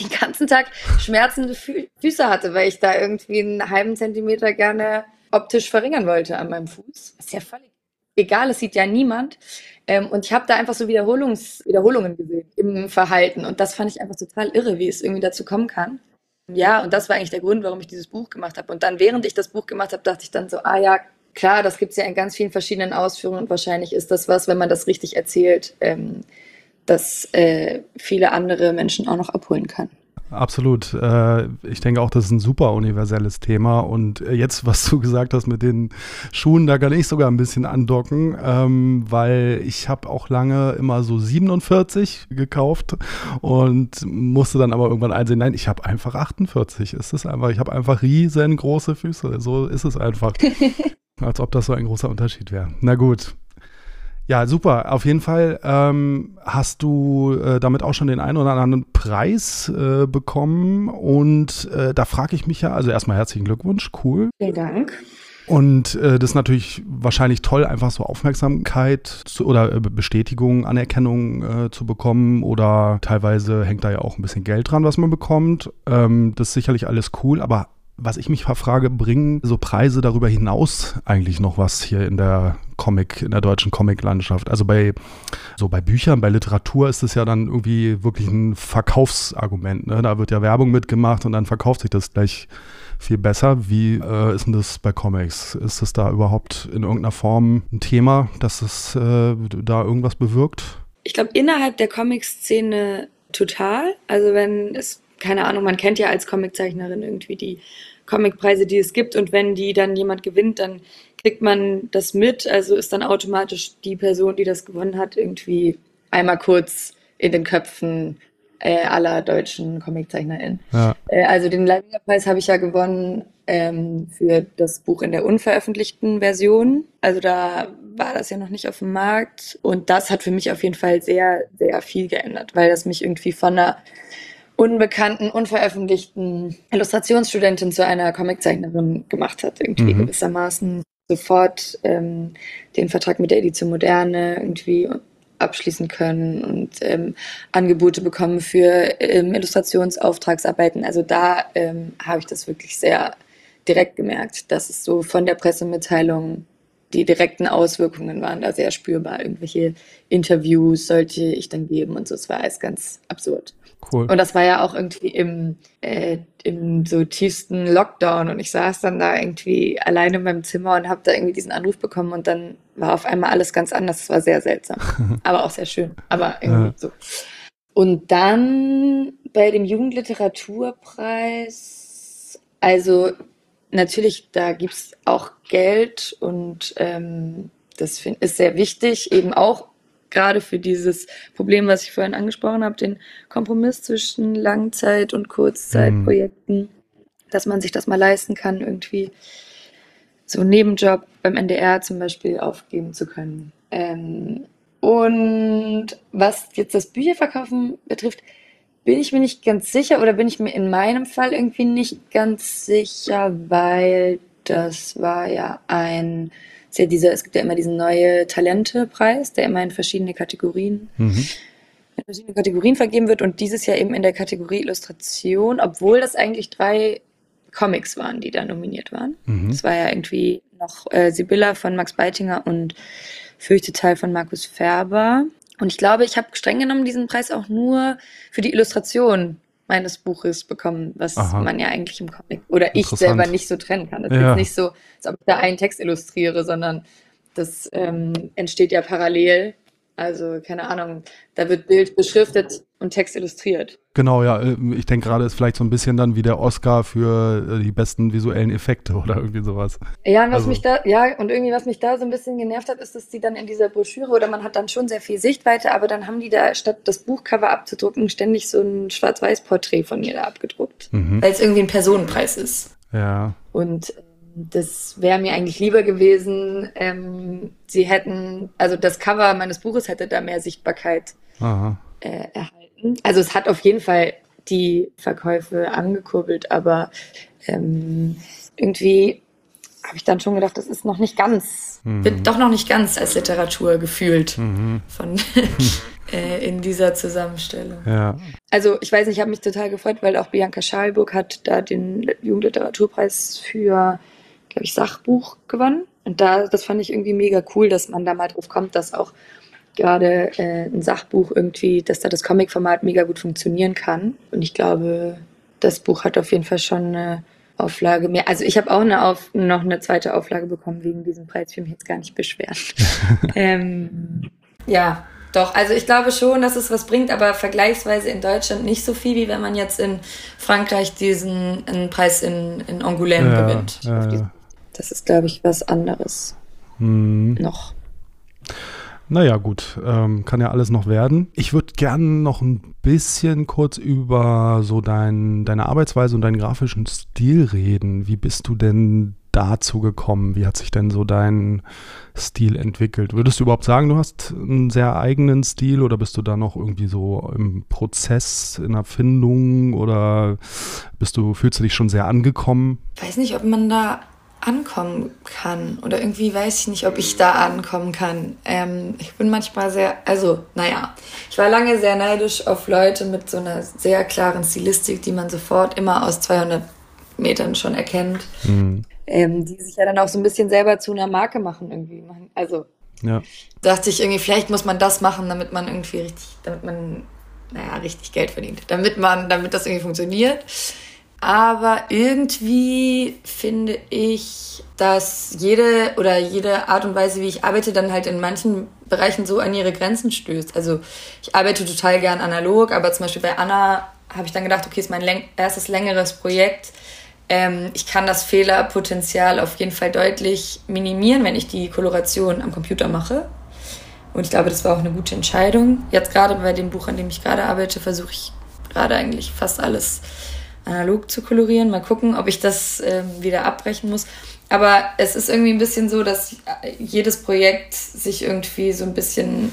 [SPEAKER 3] den ganzen Tag schmerzende Fü Füße hatte, weil ich da irgendwie einen halben Zentimeter gerne optisch verringern wollte an meinem Fuß. Das ist ja völlig egal, es sieht ja niemand. Ähm, und ich habe da einfach so Wiederholungs Wiederholungen gesehen im Verhalten. Und das fand ich einfach total irre, wie es irgendwie dazu kommen kann. Ja, und das war eigentlich der Grund, warum ich dieses Buch gemacht habe. Und dann, während ich das Buch gemacht habe, dachte ich dann so, ah ja, klar, das gibt es ja in ganz vielen verschiedenen Ausführungen und wahrscheinlich ist das was, wenn man das richtig erzählt, ähm, das äh, viele andere Menschen auch noch abholen kann.
[SPEAKER 2] Absolut. Äh, ich denke auch, das ist ein super universelles Thema. Und äh, jetzt, was du gesagt hast mit den Schuhen, da kann ich sogar ein bisschen andocken, ähm, weil ich habe auch lange immer so 47 gekauft und musste dann aber irgendwann einsehen, nein, ich habe einfach 48. Ist es einfach, ich habe einfach riesengroße Füße. So ist es einfach. Als ob das so ein großer Unterschied wäre. Na gut. Ja, super. Auf jeden Fall ähm, hast du äh, damit auch schon den einen oder anderen Preis äh, bekommen. Und äh, da frage ich mich ja, also erstmal herzlichen Glückwunsch, cool.
[SPEAKER 3] Vielen Dank.
[SPEAKER 2] Und äh, das ist natürlich wahrscheinlich toll, einfach so Aufmerksamkeit zu, oder äh, Bestätigung, Anerkennung äh, zu bekommen. Oder teilweise hängt da ja auch ein bisschen Geld dran, was man bekommt. Ähm, das ist sicherlich alles cool, aber was ich mich frage, bringen so Preise darüber hinaus eigentlich noch was hier in der Comic, in der deutschen Comic-Landschaft? Also bei so bei Büchern, bei Literatur ist es ja dann irgendwie wirklich ein Verkaufsargument. Ne? Da wird ja Werbung mitgemacht und dann verkauft sich das gleich viel besser. Wie äh, ist denn das bei Comics? Ist es da überhaupt in irgendeiner Form ein Thema, dass es äh, da irgendwas bewirkt?
[SPEAKER 3] Ich glaube, innerhalb der Comic-Szene total. Also wenn es keine Ahnung, man kennt ja als Comiczeichnerin irgendwie die Comicpreise, die es gibt und wenn die dann jemand gewinnt, dann kriegt man das mit, also ist dann automatisch die Person, die das gewonnen hat, irgendwie einmal kurz in den Köpfen äh, aller deutschen ComiczeichnerInnen. Ja. Äh, also den Leibinger Preis habe ich ja gewonnen ähm, für das Buch in der unveröffentlichten Version. Also da war das ja noch nicht auf dem Markt. Und das hat für mich auf jeden Fall sehr, sehr viel geändert, weil das mich irgendwie von einer unbekannten, unveröffentlichten Illustrationsstudentin zu einer Comiczeichnerin gemacht hat, irgendwie mhm. gewissermaßen sofort ähm, den Vertrag mit der Edition Moderne irgendwie abschließen können und ähm, Angebote bekommen für ähm, Illustrationsauftragsarbeiten. Also da ähm, habe ich das wirklich sehr direkt gemerkt, dass es so von der Pressemitteilung die direkten Auswirkungen waren da sehr spürbar. Irgendwelche Interviews sollte ich dann geben und so. Es war alles ganz absurd. Cool. Und das war ja auch irgendwie im, äh, im so tiefsten Lockdown und ich saß dann da irgendwie alleine in meinem Zimmer und habe da irgendwie diesen Anruf bekommen und dann war auf einmal alles ganz anders. Es war sehr seltsam, aber auch sehr schön. Aber irgendwie ja. so. Und dann bei dem Jugendliteraturpreis, also natürlich, da gibt es auch Geld und ähm, das find, ist sehr wichtig, eben auch gerade für dieses Problem, was ich vorhin angesprochen habe, den Kompromiss zwischen Langzeit- und Kurzzeitprojekten, mhm. dass man sich das mal leisten kann, irgendwie so einen Nebenjob beim NDR zum Beispiel aufgeben zu können. Ähm, und was jetzt das Bücherverkaufen betrifft, bin ich mir nicht ganz sicher oder bin ich mir in meinem Fall irgendwie nicht ganz sicher, weil das war ja ein, ist ja dieser, es gibt ja immer diesen neue Talente-Preis, der immer in verschiedene Kategorien, mhm. in verschiedene Kategorien vergeben wird und dieses Jahr eben in der Kategorie Illustration, obwohl das eigentlich drei Comics waren, die da nominiert waren. Mhm. Das war ja irgendwie noch äh, Sibylla von Max Beitinger und Fürchteteil von Markus Färber. Und ich glaube, ich habe streng genommen diesen Preis auch nur für die Illustration meines Buches bekommen, was Aha. man ja eigentlich im Comic oder ich selber nicht so trennen kann. Das ja. ist nicht so, als ob ich da einen Text illustriere, sondern das ähm, entsteht ja parallel also, keine Ahnung, da wird Bild beschriftet und Text illustriert.
[SPEAKER 2] Genau, ja. Äh, ich denke gerade ist vielleicht so ein bisschen dann wie der Oscar für äh, die besten visuellen Effekte oder irgendwie sowas.
[SPEAKER 3] Ja, und was also. mich da, ja, und irgendwie was mich da so ein bisschen genervt hat, ist, dass die dann in dieser Broschüre oder man hat dann schon sehr viel Sichtweite, aber dann haben die da statt das Buchcover abzudrucken ständig so ein Schwarz-Weiß-Porträt von mir da abgedruckt. Mhm. Weil es irgendwie ein Personenpreis ist.
[SPEAKER 2] Ja.
[SPEAKER 3] Und das wäre mir eigentlich lieber gewesen. Ähm, sie hätten, also das Cover meines Buches hätte da mehr Sichtbarkeit äh, erhalten. Also es hat auf jeden Fall die Verkäufe angekurbelt, aber ähm, irgendwie habe ich dann schon gedacht, das ist noch nicht ganz, mhm. wird doch noch nicht ganz als Literatur gefühlt mhm. von äh, in dieser Zusammenstellung.
[SPEAKER 2] Ja.
[SPEAKER 3] Also ich weiß nicht, ich habe mich total gefreut, weil auch Bianca Schalburg hat da den Jugendliteraturpreis für glaube ich, Sachbuch gewonnen. Und da, das fand ich irgendwie mega cool, dass man da mal drauf kommt, dass auch gerade äh, ein Sachbuch irgendwie, dass da das Comic-Format mega gut funktionieren kann. Und ich glaube, das Buch hat auf jeden Fall schon eine Auflage mehr. Also ich habe auch eine Auf noch eine zweite Auflage bekommen wegen diesem Preis. Ich will mich jetzt gar nicht beschweren. ähm, ja, doch. Also ich glaube schon, dass es was bringt, aber vergleichsweise in Deutschland nicht so viel, wie wenn man jetzt in Frankreich diesen einen Preis in, in Angoulême ja, gewinnt. Ja, ja. Das ist, glaube ich, was anderes hm. noch.
[SPEAKER 2] Naja, gut, ähm, kann ja alles noch werden. Ich würde gerne noch ein bisschen kurz über so dein, deine Arbeitsweise und deinen grafischen Stil reden. Wie bist du denn dazu gekommen? Wie hat sich denn so dein Stil entwickelt? Würdest du überhaupt sagen, du hast einen sehr eigenen Stil oder bist du da noch irgendwie so im Prozess, in Erfindung oder bist du, fühlst du dich schon sehr angekommen?
[SPEAKER 3] Ich weiß nicht, ob man da ankommen kann. Oder irgendwie weiß ich nicht, ob ich da ankommen kann. Ähm, ich bin manchmal sehr, also, naja, ich war lange sehr neidisch auf Leute mit so einer sehr klaren Stilistik, die man sofort immer aus 200 Metern schon erkennt. Mhm. Ähm, die sich ja dann auch so ein bisschen selber zu einer Marke machen irgendwie. Also, ja. dachte ich irgendwie, vielleicht muss man das machen, damit man irgendwie richtig, damit man, naja, richtig Geld verdient. Damit man, damit das irgendwie funktioniert. Aber irgendwie finde ich, dass jede oder jede Art und Weise, wie ich arbeite, dann halt in manchen Bereichen so an ihre Grenzen stößt. Also ich arbeite total gern analog, aber zum Beispiel bei Anna habe ich dann gedacht, okay, ist mein erstes längeres Projekt. Ähm, ich kann das Fehlerpotenzial auf jeden Fall deutlich minimieren, wenn ich die Koloration am Computer mache. Und ich glaube, das war auch eine gute Entscheidung. Jetzt gerade bei dem Buch, an dem ich gerade arbeite, versuche ich gerade eigentlich fast alles analog zu kolorieren. Mal gucken, ob ich das ähm, wieder abbrechen muss. Aber es ist irgendwie ein bisschen so, dass jedes Projekt sich irgendwie so ein bisschen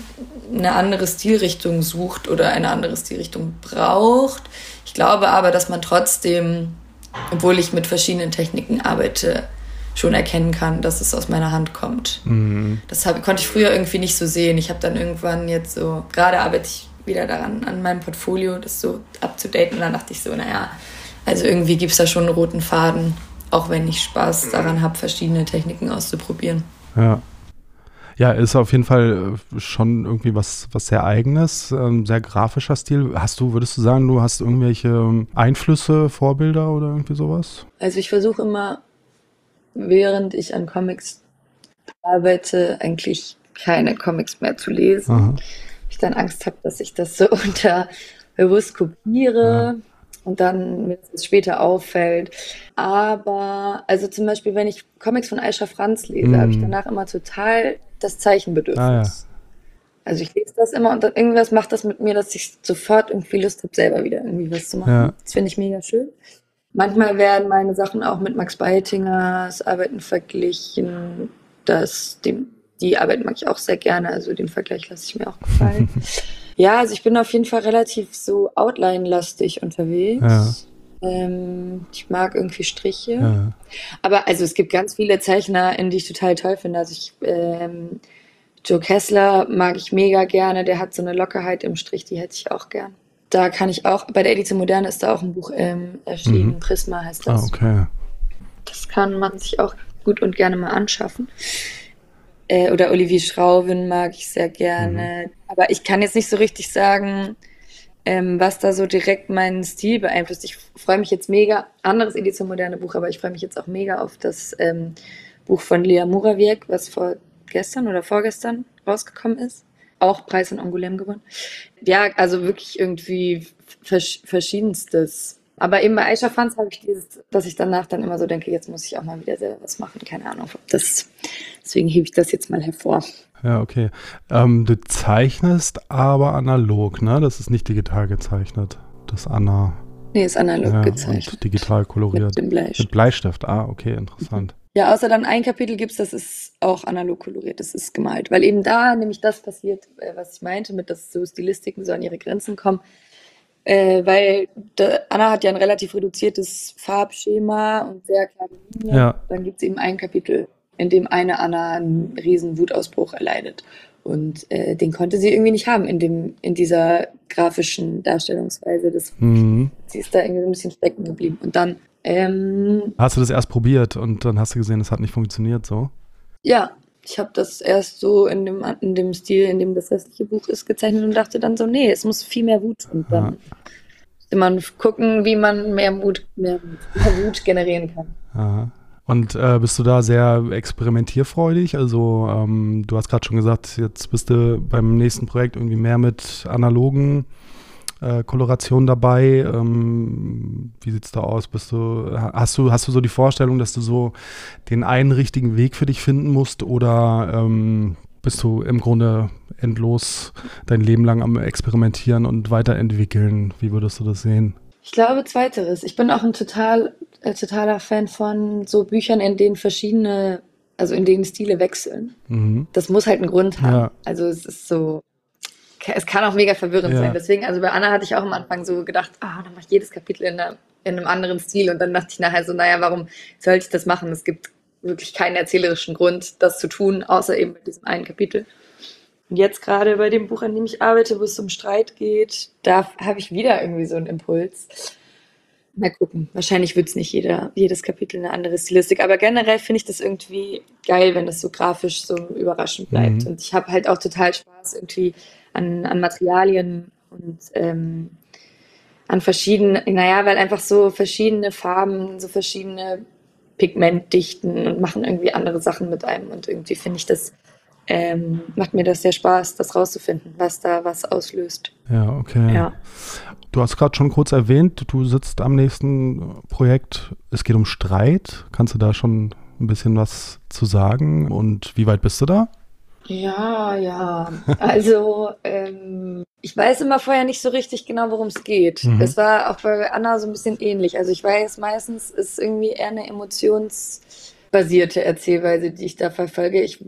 [SPEAKER 3] eine andere Stilrichtung sucht oder eine andere Stilrichtung braucht. Ich glaube aber, dass man trotzdem, obwohl ich mit verschiedenen Techniken arbeite, schon erkennen kann, dass es aus meiner Hand kommt. Mhm. Das hab, konnte ich früher irgendwie nicht so sehen. Ich habe dann irgendwann jetzt so, gerade arbeite ich wieder daran, an meinem Portfolio, das so abzudaten. Und dann dachte ich so, naja, also irgendwie gibt es da schon einen roten Faden, auch wenn ich Spaß daran habe, verschiedene Techniken auszuprobieren.
[SPEAKER 2] Ja. Ja, ist auf jeden Fall äh, schon irgendwie was, was sehr eigenes, ähm, sehr grafischer Stil. Hast du, würdest du sagen, du hast irgendwelche ähm, Einflüsse, Vorbilder oder irgendwie sowas?
[SPEAKER 3] Also ich versuche immer, während ich an Comics arbeite, eigentlich keine Comics mehr zu lesen. Aha. Ich dann Angst habe, dass ich das so unter bewusst kopiere. Ja und dann mir das später auffällt. Aber, also zum Beispiel, wenn ich Comics von Aisha Franz lese, mm. habe ich danach immer total das Zeichenbedürfnis. Ah, ja. Also ich lese das immer und dann irgendwas macht das mit mir, dass ich sofort irgendwie Lust habe, selber wieder irgendwie was zu machen. Ja. Das finde ich mega schön. Manchmal werden meine Sachen auch mit Max Beitingers Arbeiten verglichen. Das, dem, die Arbeit mag ich auch sehr gerne, also den Vergleich lasse ich mir auch gefallen. Ja, also ich bin auf jeden Fall relativ so Outline-lastig unterwegs. Ja. Ähm, ich mag irgendwie Striche. Ja. Aber also es gibt ganz viele Zeichner, in die ich total toll finde. Also ich, ähm, Joe Kessler mag ich mega gerne. Der hat so eine Lockerheit im Strich, die hätte ich auch gern. Da kann ich auch, bei der Edition Moderne ist da auch ein Buch ähm, erschienen. Mhm. Prisma heißt das.
[SPEAKER 2] Ah, okay.
[SPEAKER 3] Das kann man sich auch gut und gerne mal anschaffen. Äh, oder Olivier Schrauben mag ich sehr gerne. Mhm. Aber ich kann jetzt nicht so richtig sagen, ähm, was da so direkt meinen Stil beeinflusst. Ich freue mich jetzt mega, anderes Edition Moderne Buch, aber ich freue mich jetzt auch mega auf das ähm, Buch von Lea Murawiek, was vor gestern oder vorgestern rausgekommen ist. Auch Preis in Angoulême gewonnen. Ja, also wirklich irgendwie vers verschiedenstes aber eben bei Aisha Fans habe ich dieses, dass ich danach dann immer so denke, jetzt muss ich auch mal wieder selber was machen. Keine Ahnung. Das, deswegen hebe ich das jetzt mal hervor.
[SPEAKER 2] Ja, okay. Ähm, du zeichnest aber analog, ne? Das ist nicht digital gezeichnet. Das Anna.
[SPEAKER 3] Nee, ist analog ja, gezeichnet. Und
[SPEAKER 2] digital koloriert.
[SPEAKER 3] Mit dem Bleistift. Mit
[SPEAKER 2] Bleistift, ah, okay, interessant.
[SPEAKER 3] Ja, außer dann ein Kapitel gibt es, das ist auch analog koloriert, das ist gemalt. Weil eben da nämlich das passiert, äh, was ich meinte, mit dass so Stilistiken so an ihre Grenzen kommen äh, weil Anna hat ja ein relativ reduziertes Farbschema und sehr klare Linien. Ja. Dann gibt es eben ein Kapitel, in dem eine Anna einen riesen Wutausbruch erleidet. Und äh, den konnte sie irgendwie nicht haben in, dem, in dieser grafischen Darstellungsweise. Das, mhm. Sie ist da irgendwie so ein bisschen stecken geblieben. Und dann. Ähm,
[SPEAKER 2] hast du das erst probiert und dann hast du gesehen, es hat nicht funktioniert so?
[SPEAKER 3] Ja, ich habe das erst so in dem, in dem Stil, in dem das restliche Buch ist, gezeichnet und dachte dann so, nee, es muss viel mehr Wut. Und dann man gucken, wie man mehr Mut, mehr, mehr Wut generieren kann.
[SPEAKER 2] Aha. Und äh, bist du da sehr experimentierfreudig? Also ähm, du hast gerade schon gesagt, jetzt bist du beim nächsten Projekt irgendwie mehr mit analogen äh, Koloration dabei. Ähm, wie sieht's da aus? Bist du, hast du, hast du so die Vorstellung, dass du so den einen richtigen Weg für dich finden musst oder ähm, bist du im Grunde endlos dein Leben lang am Experimentieren und weiterentwickeln? Wie würdest du das sehen?
[SPEAKER 3] Ich glaube zweiteres. Ich bin auch ein total, äh, totaler Fan von so Büchern, in denen verschiedene, also in denen Stile wechseln. Mhm. Das muss halt einen Grund haben. Ja. Also es ist so, es kann auch mega verwirrend ja. sein. Deswegen, also bei Anna hatte ich auch am Anfang so gedacht, ah, dann mache ich jedes Kapitel in, einer, in einem anderen Stil. Und dann dachte ich nachher so, naja, warum sollte ich das machen? Es gibt wirklich keinen erzählerischen Grund, das zu tun, außer eben mit diesem einen Kapitel. Und jetzt gerade bei dem Buch, an dem ich arbeite, wo es um Streit geht, da habe ich wieder irgendwie so einen Impuls. Mal gucken. Wahrscheinlich wird es nicht jeder, jedes Kapitel eine andere Stilistik. Aber generell finde ich das irgendwie geil, wenn das so grafisch so überraschend bleibt. Mhm. Und ich habe halt auch total Spaß, irgendwie an, an Materialien und ähm, an verschiedene, naja, weil einfach so verschiedene Farben, so verschiedene Pigmentdichten und machen irgendwie andere Sachen mit einem. Und irgendwie finde ich das, ähm, macht mir das sehr Spaß, das rauszufinden, was da was auslöst.
[SPEAKER 2] Ja, okay.
[SPEAKER 3] Ja.
[SPEAKER 2] Du hast gerade schon kurz erwähnt, du sitzt am nächsten Projekt. Es geht um Streit. Kannst du da schon ein bisschen was zu sagen? Und wie weit bist du da?
[SPEAKER 3] Ja, ja. Also, ähm, ich weiß immer vorher nicht so richtig genau, worum es geht. Mhm. Es war auch bei Anna so ein bisschen ähnlich. Also, ich weiß, meistens ist irgendwie eher eine emotionsbasierte Erzählweise, die ich da verfolge. Ich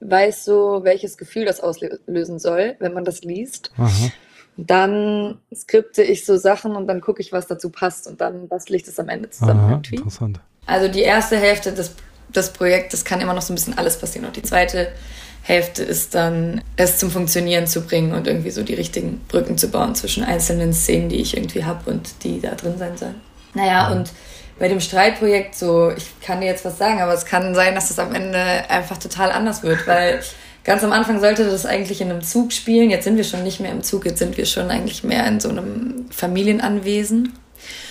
[SPEAKER 3] weiß so, welches Gefühl das auslösen soll, wenn man das liest. Aha. Dann skripte ich so Sachen und dann gucke ich, was dazu passt und dann bastel ich das am Ende zusammen Aha, irgendwie. Interessant. Also die erste Hälfte des, des Projektes kann immer noch so ein bisschen alles passieren und die zweite Hälfte ist dann, es zum Funktionieren zu bringen und irgendwie so die richtigen Brücken zu bauen zwischen einzelnen Szenen, die ich irgendwie habe und die da drin sein sollen. Naja, und bei dem Streitprojekt so, ich kann dir jetzt was sagen, aber es kann sein, dass das am Ende einfach total anders wird, weil Ganz am Anfang sollte das eigentlich in einem Zug spielen. Jetzt sind wir schon nicht mehr im Zug, jetzt sind wir schon eigentlich mehr in so einem Familienanwesen.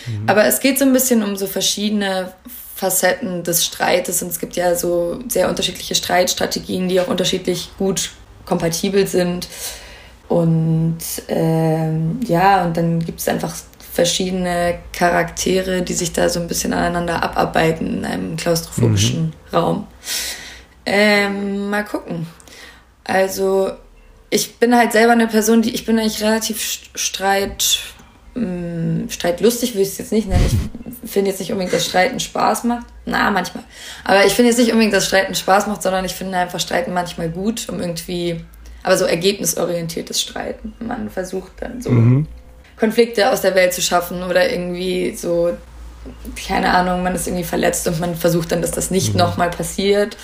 [SPEAKER 3] Mhm. Aber es geht so ein bisschen um so verschiedene Facetten des Streites und es gibt ja so sehr unterschiedliche Streitstrategien, die auch unterschiedlich gut kompatibel sind. Und ähm, ja, und dann gibt es einfach verschiedene Charaktere, die sich da so ein bisschen aneinander abarbeiten in einem klaustrophobischen mhm. Raum. Ähm, mal gucken. Also ich bin halt selber eine Person, die ich bin eigentlich relativ streit mh, hm, streitlustig, würde ich es jetzt nicht nennen. Ich finde jetzt nicht unbedingt, dass Streiten Spaß macht. Na, manchmal. Aber ich finde jetzt nicht unbedingt, dass Streiten Spaß macht, sondern ich finde einfach Streiten manchmal gut, um irgendwie, aber so ergebnisorientiertes Streiten. Man versucht dann so mhm. Konflikte aus der Welt zu schaffen oder irgendwie so, keine Ahnung, man ist irgendwie verletzt und man versucht dann, dass das nicht mhm. nochmal passiert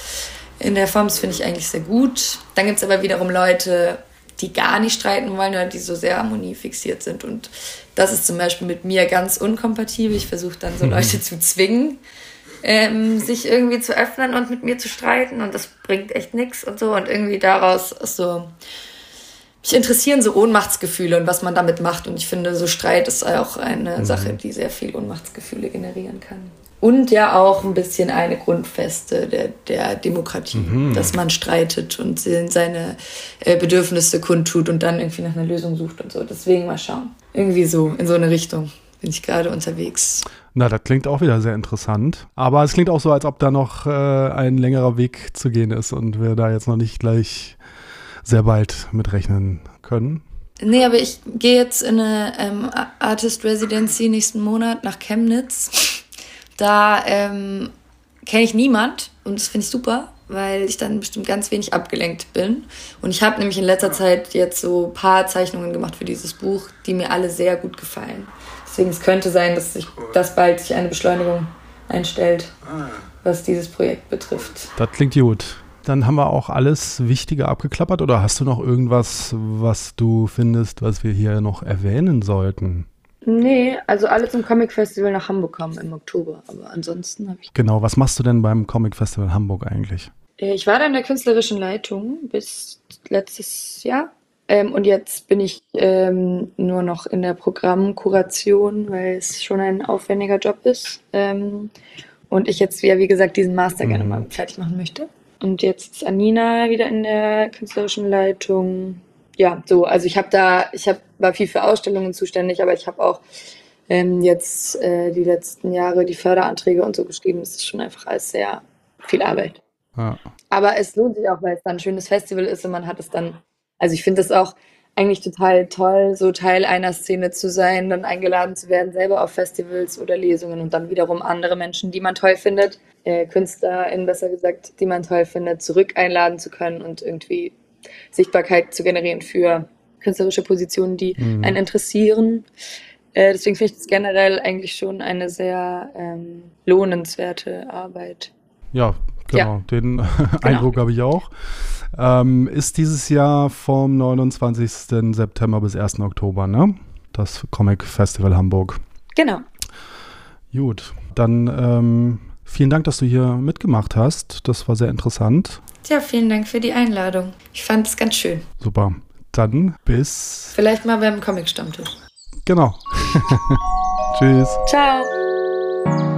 [SPEAKER 3] in der Form. Das finde ich eigentlich sehr gut. Dann gibt es aber wiederum Leute, die gar nicht streiten wollen oder die so sehr harmoniefixiert sind. Und das ist zum Beispiel mit mir ganz unkompatibel. Ich versuche dann so Leute zu zwingen, ähm, sich irgendwie zu öffnen und mit mir zu streiten. Und das bringt echt nichts und so. Und irgendwie daraus so. Mich interessieren so Ohnmachtsgefühle und was man damit macht. Und ich finde, so Streit ist auch eine mhm. Sache, die sehr viel Ohnmachtsgefühle generieren kann und ja auch ein bisschen eine Grundfeste der, der Demokratie, mhm. dass man streitet und seine äh, Bedürfnisse kundtut und dann irgendwie nach einer Lösung sucht und so. Deswegen mal schauen. Irgendwie so, in so eine Richtung bin ich gerade unterwegs.
[SPEAKER 2] Na, das klingt auch wieder sehr interessant. Aber es klingt auch so, als ob da noch äh, ein längerer Weg zu gehen ist und wir da jetzt noch nicht gleich sehr bald mitrechnen können.
[SPEAKER 3] Nee, aber ich gehe jetzt in eine ähm, Artist Residency nächsten Monat nach Chemnitz da ähm, kenne ich niemand und das finde ich super, weil ich dann bestimmt ganz wenig abgelenkt bin. Und ich habe nämlich in letzter Zeit jetzt so ein paar Zeichnungen gemacht für dieses Buch, die mir alle sehr gut gefallen. Deswegen es könnte sein, dass sich das bald sich eine Beschleunigung einstellt, was dieses Projekt betrifft.
[SPEAKER 2] Das klingt gut. Dann haben wir auch alles Wichtige abgeklappert oder hast du noch irgendwas, was du findest, was wir hier noch erwähnen sollten?
[SPEAKER 3] Nee, also alle zum Comic Festival nach Hamburg kommen im Oktober, aber ansonsten habe ich.
[SPEAKER 2] Genau, was machst du denn beim Comic Festival Hamburg eigentlich?
[SPEAKER 3] Äh, ich war da in der künstlerischen Leitung bis letztes Jahr. Ähm, und jetzt bin ich ähm, nur noch in der Programmkuration, weil es schon ein aufwendiger Job ist. Ähm, und ich jetzt, ja, wie gesagt, diesen Master mhm. gerne mal fertig machen möchte. Und jetzt ist Anina wieder in der künstlerischen Leitung ja, so, also ich habe da, ich hab, war viel für Ausstellungen zuständig, aber ich habe auch ähm, jetzt äh, die letzten Jahre die Förderanträge und so geschrieben. Es ist schon einfach alles sehr viel Arbeit. Ja. Aber es lohnt sich auch, weil es dann ein schönes Festival ist und man hat es dann, also ich finde es auch eigentlich total toll, so Teil einer Szene zu sein, dann eingeladen zu werden, selber auf Festivals oder Lesungen und dann wiederum andere Menschen, die man toll findet, äh, KünstlerInnen besser gesagt, die man toll findet, zurück einladen zu können und irgendwie Sichtbarkeit zu generieren für künstlerische Positionen, die mhm. einen interessieren. Äh, deswegen finde ich das generell eigentlich schon eine sehr ähm, lohnenswerte Arbeit.
[SPEAKER 2] Ja, genau. Ja. Den genau. Eindruck habe ich auch. Ähm, ist dieses Jahr vom 29. September bis 1. Oktober, ne? Das Comic Festival Hamburg.
[SPEAKER 3] Genau.
[SPEAKER 2] Gut, dann ähm, vielen Dank, dass du hier mitgemacht hast. Das war sehr interessant.
[SPEAKER 3] Ja, vielen Dank für die Einladung. Ich fand es ganz schön.
[SPEAKER 2] Super. Dann bis.
[SPEAKER 3] Vielleicht mal beim Comic-Stammtisch.
[SPEAKER 2] Genau. Tschüss.
[SPEAKER 3] Ciao.